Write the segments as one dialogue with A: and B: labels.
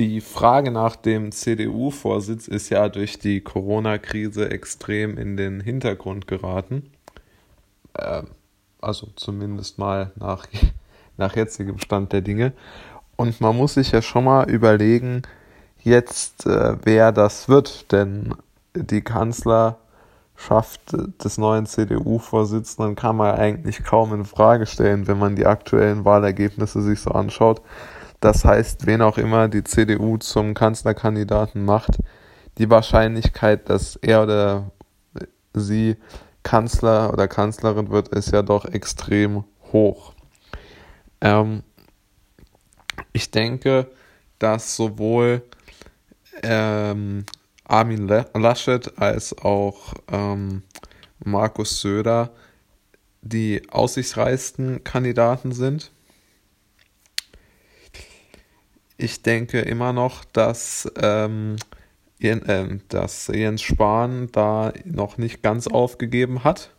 A: Die Frage nach dem CDU-Vorsitz ist ja durch die Corona-Krise extrem in den Hintergrund geraten. Äh, also zumindest mal nach, nach jetzigem Stand der Dinge. Und man muss sich ja schon mal überlegen, jetzt, äh, wer das wird. Denn die Kanzlerschaft des neuen CDU-Vorsitzenden kann man eigentlich kaum in Frage stellen, wenn man die aktuellen Wahlergebnisse sich so anschaut. Das heißt, wen auch immer die CDU zum Kanzlerkandidaten macht, die Wahrscheinlichkeit, dass er oder sie Kanzler oder Kanzlerin wird, ist ja doch extrem hoch. Ähm, ich denke, dass sowohl ähm, Armin Laschet als auch ähm, Markus Söder die aussichtsreichsten Kandidaten sind. Ich denke immer noch, dass, ähm, äh, dass Jens Spahn da noch nicht ganz aufgegeben hat.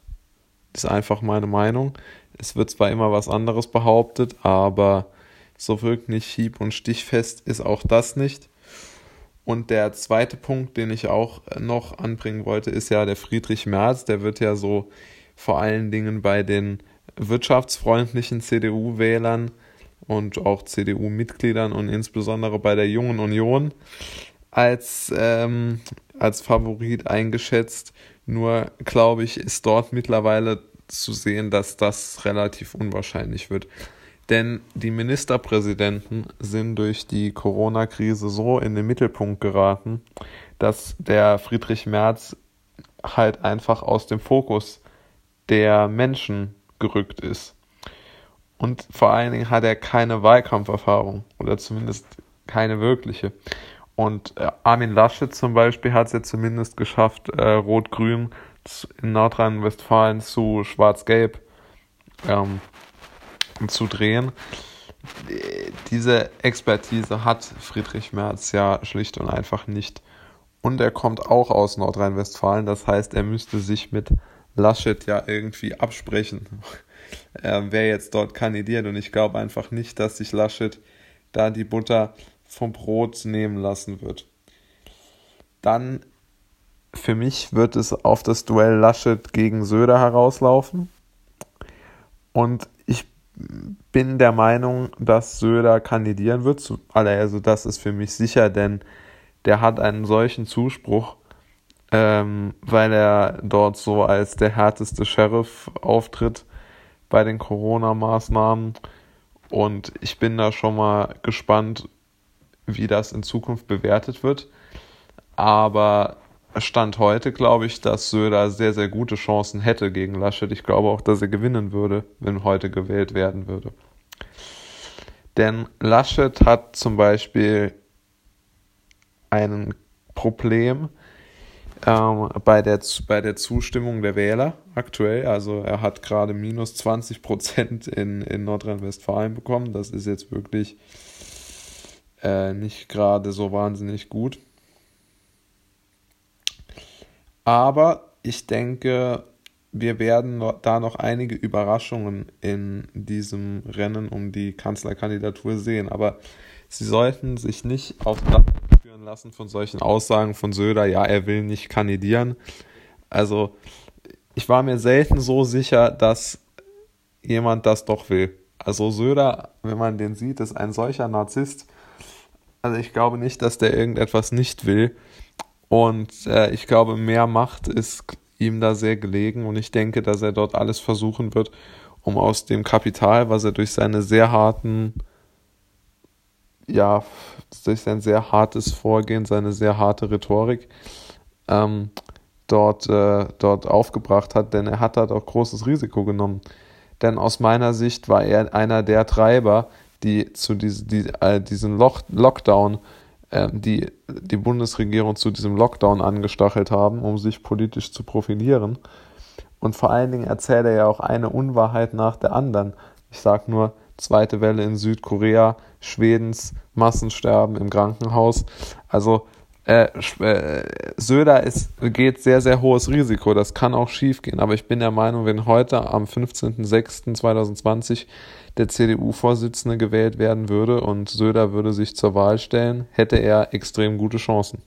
A: Das ist einfach meine Meinung. Es wird zwar immer was anderes behauptet, aber so wirklich hieb- und stichfest ist auch das nicht. Und der zweite Punkt, den ich auch noch anbringen wollte, ist ja der Friedrich Merz. Der wird ja so vor allen Dingen bei den wirtschaftsfreundlichen CDU-Wählern und auch CDU-Mitgliedern und insbesondere bei der Jungen Union als, ähm, als Favorit eingeschätzt. Nur glaube ich, ist dort mittlerweile zu sehen, dass das relativ unwahrscheinlich wird. Denn die Ministerpräsidenten sind durch die Corona-Krise so in den Mittelpunkt geraten, dass der Friedrich Merz halt einfach aus dem Fokus der Menschen gerückt ist. Und vor allen Dingen hat er keine Wahlkampferfahrung oder zumindest keine wirkliche. Und äh, Armin Laschet zum Beispiel hat es ja zumindest geschafft, äh, Rot-Grün in Nordrhein-Westfalen zu Schwarz-Gelb ähm, zu drehen. Diese Expertise hat Friedrich Merz ja schlicht und einfach nicht. Und er kommt auch aus Nordrhein-Westfalen. Das heißt, er müsste sich mit Laschet ja irgendwie absprechen äh, wer jetzt dort kandidiert. Und ich glaube einfach nicht, dass sich Laschet da die Butter vom Brot nehmen lassen wird. Dann für mich wird es auf das Duell Laschet gegen Söder herauslaufen. Und ich bin der Meinung, dass Söder kandidieren wird. Also das ist für mich sicher, denn der hat einen solchen Zuspruch, ähm, weil er dort so als der härteste Sheriff auftritt bei den Corona-Maßnahmen. Und ich bin da schon mal gespannt, wie das in Zukunft bewertet wird. Aber Stand heute glaube ich, dass Söder sehr, sehr gute Chancen hätte gegen Laschet. Ich glaube auch, dass er gewinnen würde, wenn heute gewählt werden würde. Denn Laschet hat zum Beispiel ein Problem, ähm, bei, der, bei der Zustimmung der Wähler aktuell. Also er hat gerade minus 20 Prozent in, in Nordrhein-Westfalen bekommen. Das ist jetzt wirklich äh, nicht gerade so wahnsinnig gut. Aber ich denke, wir werden da noch einige Überraschungen in diesem Rennen um die Kanzlerkandidatur sehen. Aber sie sollten sich nicht auf das führen lassen von solchen Aussagen von Söder, ja, er will nicht kandidieren. Also, ich war mir selten so sicher, dass jemand das doch will. Also Söder, wenn man den sieht, ist ein solcher Narzisst. Also ich glaube nicht, dass der irgendetwas nicht will. Und äh, ich glaube, mehr Macht ist ihm da sehr gelegen. Und ich denke, dass er dort alles versuchen wird, um aus dem Kapital, was er durch seine sehr harten ja, durch sein sehr hartes Vorgehen, seine sehr harte Rhetorik ähm, dort, äh, dort aufgebracht hat, denn er hat dort auch großes Risiko genommen. Denn aus meiner Sicht war er einer der Treiber, die zu diese, die, äh, diesem Lock Lockdown, äh, die die Bundesregierung zu diesem Lockdown angestachelt haben, um sich politisch zu profilieren. Und vor allen Dingen erzählt er ja auch eine Unwahrheit nach der anderen. Ich sage nur, zweite Welle in Südkorea, Schwedens Massensterben im Krankenhaus. Also äh, äh, Söder ist, geht sehr, sehr hohes Risiko. Das kann auch schief gehen. Aber ich bin der Meinung, wenn heute am 15.06.2020 der CDU-Vorsitzende gewählt werden würde und Söder würde sich zur Wahl stellen, hätte er extrem gute Chancen.